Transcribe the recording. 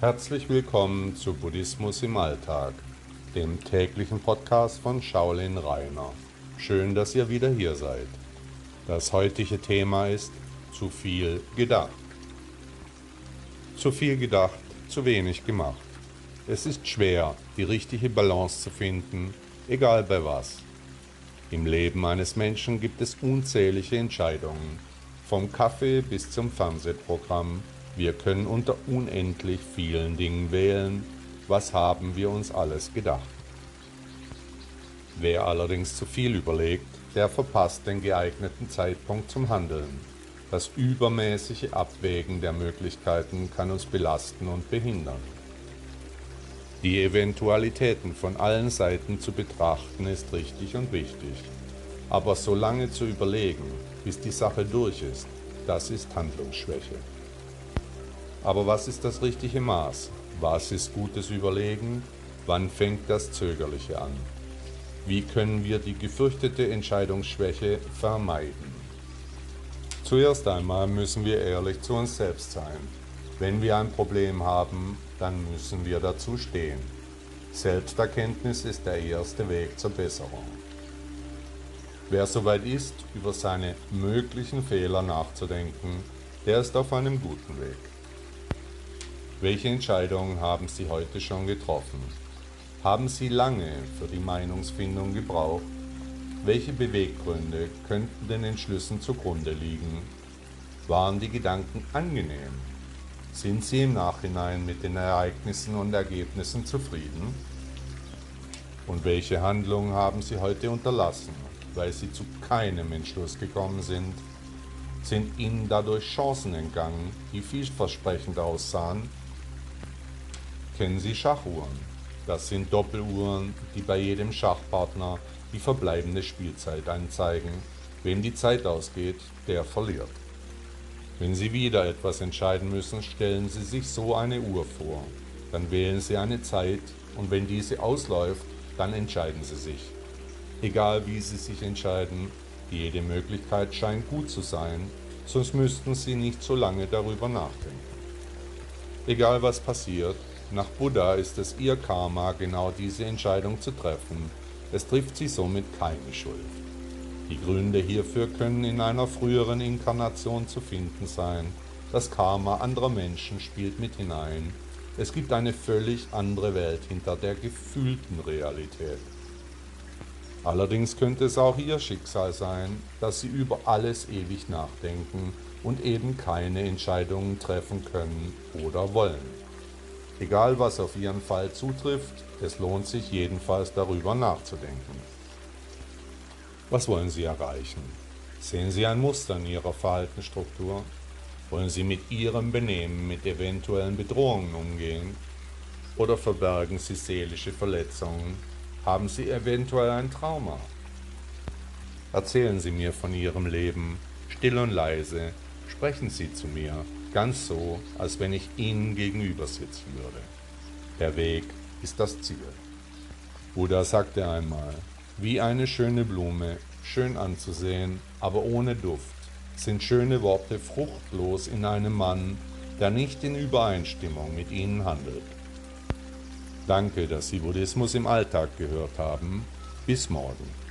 Herzlich willkommen zu Buddhismus im Alltag, dem täglichen Podcast von Shaolin Rainer. Schön, dass ihr wieder hier seid. Das heutige Thema ist zu viel gedacht. Zu viel gedacht, zu wenig gemacht. Es ist schwer, die richtige Balance zu finden, egal bei was. Im Leben eines Menschen gibt es unzählige Entscheidungen, vom Kaffee bis zum Fernsehprogramm, wir können unter unendlich vielen Dingen wählen, was haben wir uns alles gedacht. Wer allerdings zu viel überlegt, der verpasst den geeigneten Zeitpunkt zum Handeln. Das übermäßige Abwägen der Möglichkeiten kann uns belasten und behindern. Die Eventualitäten von allen Seiten zu betrachten ist richtig und wichtig. Aber so lange zu überlegen, bis die Sache durch ist, das ist Handlungsschwäche. Aber was ist das richtige Maß? Was ist gutes Überlegen? Wann fängt das Zögerliche an? Wie können wir die gefürchtete Entscheidungsschwäche vermeiden? Zuerst einmal müssen wir ehrlich zu uns selbst sein. Wenn wir ein Problem haben, dann müssen wir dazu stehen. Selbsterkenntnis ist der erste Weg zur Besserung. Wer soweit ist, über seine möglichen Fehler nachzudenken, der ist auf einem guten Weg. Welche Entscheidungen haben Sie heute schon getroffen? Haben Sie lange für die Meinungsfindung gebraucht? Welche Beweggründe könnten den Entschlüssen zugrunde liegen? Waren die Gedanken angenehm? Sind Sie im Nachhinein mit den Ereignissen und Ergebnissen zufrieden? Und welche Handlungen haben Sie heute unterlassen, weil Sie zu keinem Entschluss gekommen sind? Sind Ihnen dadurch Chancen entgangen, die vielversprechend aussahen Kennen Sie Schachuhren? Das sind Doppeluhren, die bei jedem Schachpartner die verbleibende Spielzeit anzeigen. Wem die Zeit ausgeht, der verliert. Wenn Sie wieder etwas entscheiden müssen, stellen Sie sich so eine Uhr vor. Dann wählen Sie eine Zeit und wenn diese ausläuft, dann entscheiden Sie sich. Egal wie Sie sich entscheiden, jede Möglichkeit scheint gut zu sein, sonst müssten Sie nicht so lange darüber nachdenken. Egal was passiert, nach Buddha ist es ihr Karma, genau diese Entscheidung zu treffen. Es trifft sie somit keine Schuld. Die Gründe hierfür können in einer früheren Inkarnation zu finden sein. Das Karma anderer Menschen spielt mit hinein. Es gibt eine völlig andere Welt hinter der gefühlten Realität. Allerdings könnte es auch ihr Schicksal sein, dass sie über alles ewig nachdenken und eben keine Entscheidungen treffen können oder wollen. Egal was auf Ihren Fall zutrifft, es lohnt sich jedenfalls darüber nachzudenken. Was wollen Sie erreichen? Sehen Sie ein Muster in Ihrer Verhaltensstruktur? Wollen Sie mit Ihrem Benehmen mit eventuellen Bedrohungen umgehen? Oder verbergen Sie seelische Verletzungen? Haben Sie eventuell ein Trauma? Erzählen Sie mir von Ihrem Leben, still und leise, sprechen Sie zu mir, ganz so, als wenn ich Ihnen gegenüber sitzen würde. Der Weg ist das Ziel. Buddha sagte einmal, wie eine schöne Blume, schön anzusehen, aber ohne Duft, sind schöne Worte fruchtlos in einem Mann, der nicht in Übereinstimmung mit ihnen handelt. Danke, dass Sie Buddhismus im Alltag gehört haben. Bis morgen.